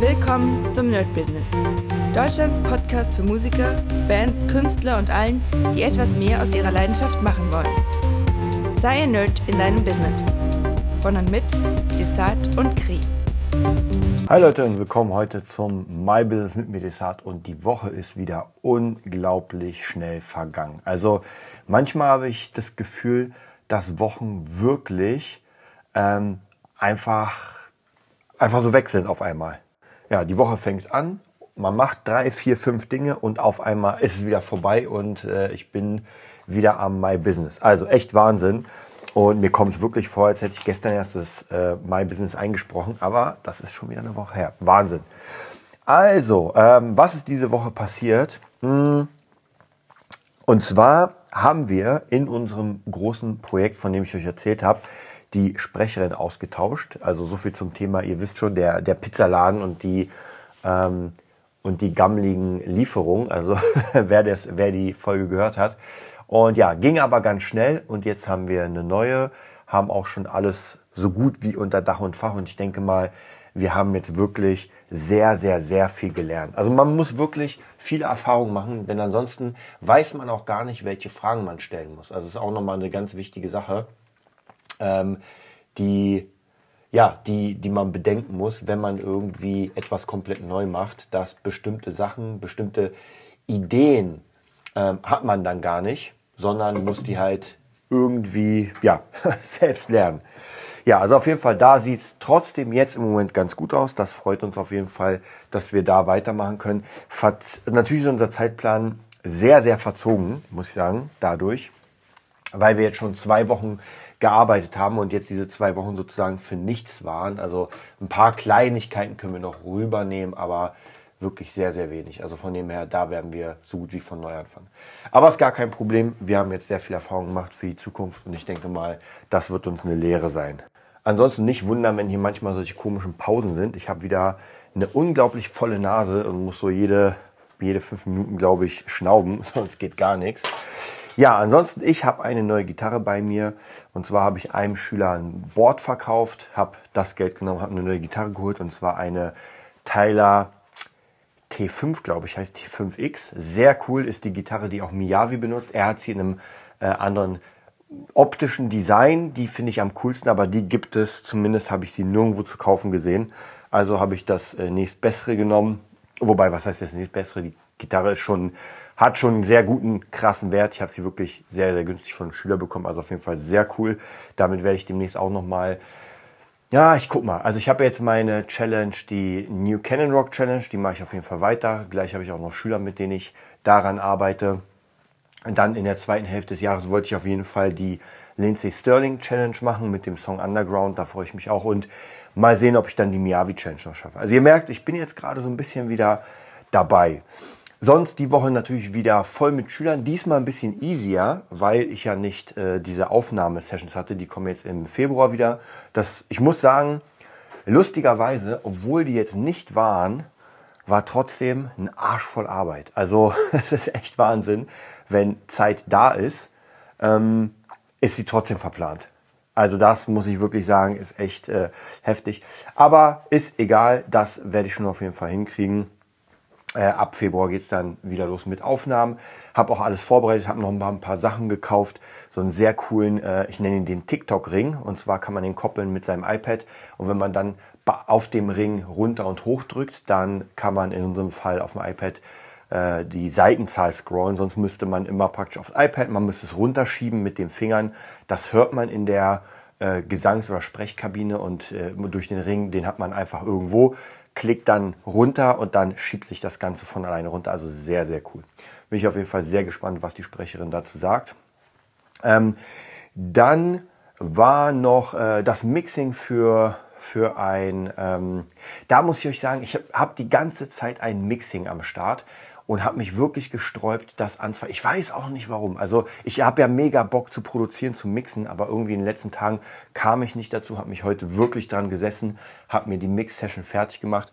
Willkommen zum Nerd Business. Deutschlands Podcast für Musiker, Bands, Künstler und allen, die etwas mehr aus ihrer Leidenschaft machen wollen. Sei ein Nerd in deinem Business. Von und mit Desart und Kri. Hi Leute und willkommen heute zum My Business mit mir Desart und die Woche ist wieder unglaublich schnell vergangen. Also manchmal habe ich das Gefühl, dass Wochen wirklich ähm, einfach, einfach so weg sind auf einmal ja, die Woche fängt an, man macht drei, vier, fünf Dinge und auf einmal ist es wieder vorbei und äh, ich bin wieder am My Business. Also echt Wahnsinn. Und mir kommt es wirklich vor, als hätte ich gestern erst das äh, My Business eingesprochen, aber das ist schon wieder eine Woche her. Wahnsinn. Also, ähm, was ist diese Woche passiert? Hm. Und zwar haben wir in unserem großen Projekt, von dem ich euch erzählt habe, die Sprecherin ausgetauscht. Also so viel zum Thema, ihr wisst schon, der, der Pizzaladen und die, ähm, und die gammligen Lieferungen. Also wer, das, wer die Folge gehört hat. Und ja, ging aber ganz schnell und jetzt haben wir eine neue, haben auch schon alles so gut wie unter Dach und Fach. Und ich denke mal, wir haben jetzt wirklich sehr, sehr, sehr viel gelernt. Also man muss wirklich viele Erfahrungen machen, denn ansonsten weiß man auch gar nicht, welche Fragen man stellen muss. Also es ist auch nochmal eine ganz wichtige Sache ähm, die, ja, die, die man bedenken muss, wenn man irgendwie etwas komplett neu macht, dass bestimmte Sachen, bestimmte Ideen ähm, hat man dann gar nicht, sondern muss die halt irgendwie ja, selbst lernen. Ja, also auf jeden Fall, da sieht es trotzdem jetzt im Moment ganz gut aus. Das freut uns auf jeden Fall, dass wir da weitermachen können. Verz Natürlich ist unser Zeitplan sehr, sehr verzogen, muss ich sagen, dadurch, weil wir jetzt schon zwei Wochen gearbeitet haben und jetzt diese zwei Wochen sozusagen für nichts waren. Also ein paar Kleinigkeiten können wir noch rübernehmen, aber wirklich sehr, sehr wenig. Also von dem her, da werden wir so gut wie von neu anfangen. Aber ist gar kein Problem. Wir haben jetzt sehr viel Erfahrung gemacht für die Zukunft und ich denke mal, das wird uns eine Lehre sein. Ansonsten nicht wundern, wenn hier manchmal solche komischen Pausen sind. Ich habe wieder eine unglaublich volle Nase und muss so jede, jede fünf Minuten, glaube ich, schnauben, sonst geht gar nichts. Ja, ansonsten, ich habe eine neue Gitarre bei mir. Und zwar habe ich einem Schüler ein Board verkauft, habe das Geld genommen, habe eine neue Gitarre geholt. Und zwar eine Tyler T5, glaube ich, heißt T5X. Sehr cool ist die Gitarre, die auch Miyavi benutzt. Er hat sie in einem äh, anderen optischen Design. Die finde ich am coolsten, aber die gibt es, zumindest habe ich sie nirgendwo zu kaufen gesehen. Also habe ich das äh, nächstbessere genommen. Wobei, was heißt das nächstbessere? Die Gitarre ist schon hat schon einen sehr guten, krassen Wert. Ich habe sie wirklich sehr, sehr günstig von einem Schüler bekommen. Also auf jeden Fall sehr cool. Damit werde ich demnächst auch nochmal ja, ich guck mal. Also ich habe jetzt meine Challenge, die New Canon Rock Challenge, die mache ich auf jeden Fall weiter. Gleich habe ich auch noch Schüler, mit denen ich daran arbeite. Und dann in der zweiten Hälfte des Jahres wollte ich auf jeden Fall die Lindsay Sterling Challenge machen mit dem Song Underground. Da freue ich mich auch. Und mal sehen, ob ich dann die Miyavi Challenge noch schaffe. Also ihr merkt, ich bin jetzt gerade so ein bisschen wieder dabei. Sonst die Woche natürlich wieder voll mit Schülern. Diesmal ein bisschen easier, weil ich ja nicht äh, diese Aufnahmesessions hatte. Die kommen jetzt im Februar wieder. Das, ich muss sagen, lustigerweise, obwohl die jetzt nicht waren, war trotzdem ein Arsch voll Arbeit. Also es ist echt Wahnsinn, wenn Zeit da ist, ähm, ist sie trotzdem verplant. Also das muss ich wirklich sagen, ist echt äh, heftig. Aber ist egal, das werde ich schon auf jeden Fall hinkriegen. Äh, ab Februar geht's dann wieder los mit Aufnahmen. Habe auch alles vorbereitet, habe noch ein paar, ein paar, Sachen gekauft. So einen sehr coolen, äh, ich nenne ihn den TikTok-Ring. Und zwar kann man den koppeln mit seinem iPad. Und wenn man dann auf dem Ring runter und hoch drückt, dann kann man in unserem Fall auf dem iPad äh, die Seitenzahl scrollen. Sonst müsste man immer praktisch aufs iPad, man müsste es runterschieben mit den Fingern. Das hört man in der äh, Gesangs- oder Sprechkabine und äh, durch den Ring, den hat man einfach irgendwo klickt dann runter und dann schiebt sich das Ganze von alleine runter. Also sehr, sehr cool. Bin ich auf jeden Fall sehr gespannt, was die Sprecherin dazu sagt. Ähm, dann war noch äh, das Mixing für, für ein, ähm, da muss ich euch sagen, ich habe hab die ganze Zeit ein Mixing am Start und habe mich wirklich gesträubt, das anzufangen. Ich weiß auch nicht warum. Also ich habe ja mega Bock zu produzieren, zu mixen, aber irgendwie in den letzten Tagen kam ich nicht dazu, habe mich heute wirklich dran gesessen, habe mir die Mix-Session fertig gemacht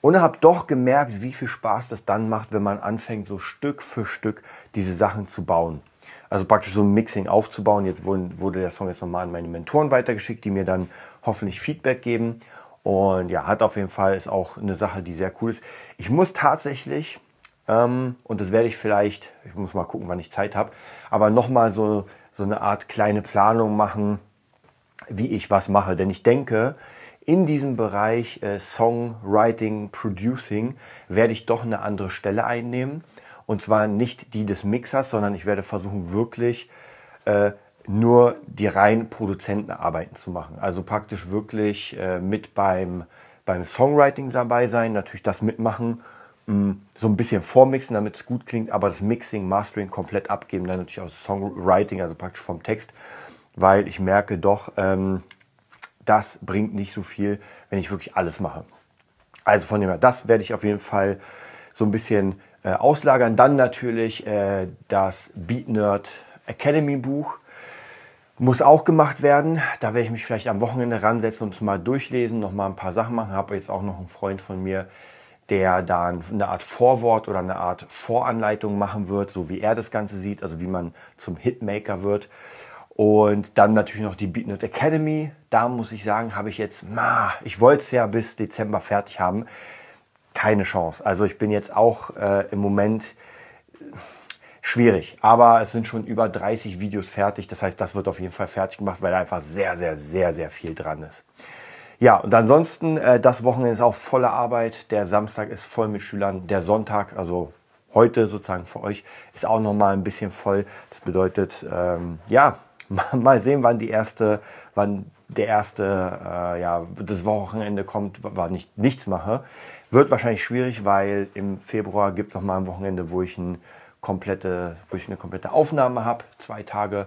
und habe doch gemerkt, wie viel Spaß das dann macht, wenn man anfängt, so Stück für Stück diese Sachen zu bauen. Also praktisch so ein Mixing aufzubauen. Jetzt wurde, der Song jetzt nochmal an meine Mentoren weitergeschickt, die mir dann hoffentlich Feedback geben. Und ja, hat auf jeden Fall, ist auch eine Sache, die sehr cool ist. Ich muss tatsächlich, ähm, und das werde ich vielleicht, ich muss mal gucken, wann ich Zeit habe, aber nochmal so, so eine Art kleine Planung machen, wie ich was mache. Denn ich denke, in diesem Bereich äh, Songwriting, Producing werde ich doch eine andere Stelle einnehmen. Und zwar nicht die des Mixers, sondern ich werde versuchen, wirklich äh, nur die reinen Produzentenarbeiten zu machen. Also praktisch wirklich äh, mit beim, beim Songwriting dabei sein, natürlich das mitmachen, so ein bisschen vormixen, damit es gut klingt, aber das Mixing, Mastering komplett abgeben, dann natürlich auch Songwriting, also praktisch vom Text, weil ich merke doch, ähm, das bringt nicht so viel, wenn ich wirklich alles mache. Also von dem her, das werde ich auf jeden Fall so ein bisschen äh, auslagern. Dann natürlich äh, das Beat Nerd Academy Buch muss auch gemacht werden. Da werde ich mich vielleicht am Wochenende ransetzen und es mal durchlesen, noch mal ein paar Sachen machen. Habe jetzt auch noch einen Freund von mir, der da eine Art Vorwort oder eine Art Voranleitung machen wird, so wie er das Ganze sieht, also wie man zum Hitmaker wird. Und dann natürlich noch die Beatnut Academy. Da muss ich sagen, habe ich jetzt, na, ich wollte es ja bis Dezember fertig haben. Keine Chance. Also ich bin jetzt auch äh, im Moment schwierig. Aber es sind schon über 30 Videos fertig. Das heißt, das wird auf jeden Fall fertig gemacht, weil da einfach sehr, sehr, sehr, sehr viel dran ist. Ja, und ansonsten, äh, das Wochenende ist auch volle Arbeit. Der Samstag ist voll mit Schülern. Der Sonntag, also heute sozusagen für euch, ist auch nochmal ein bisschen voll. Das bedeutet, ähm, ja, mal sehen, wann die erste, wann der erste, äh, ja, das Wochenende kommt, wann ich nichts mache. Wird wahrscheinlich schwierig, weil im Februar gibt es noch mal ein Wochenende, wo ich, ein komplette, wo ich eine komplette Aufnahme habe, zwei Tage.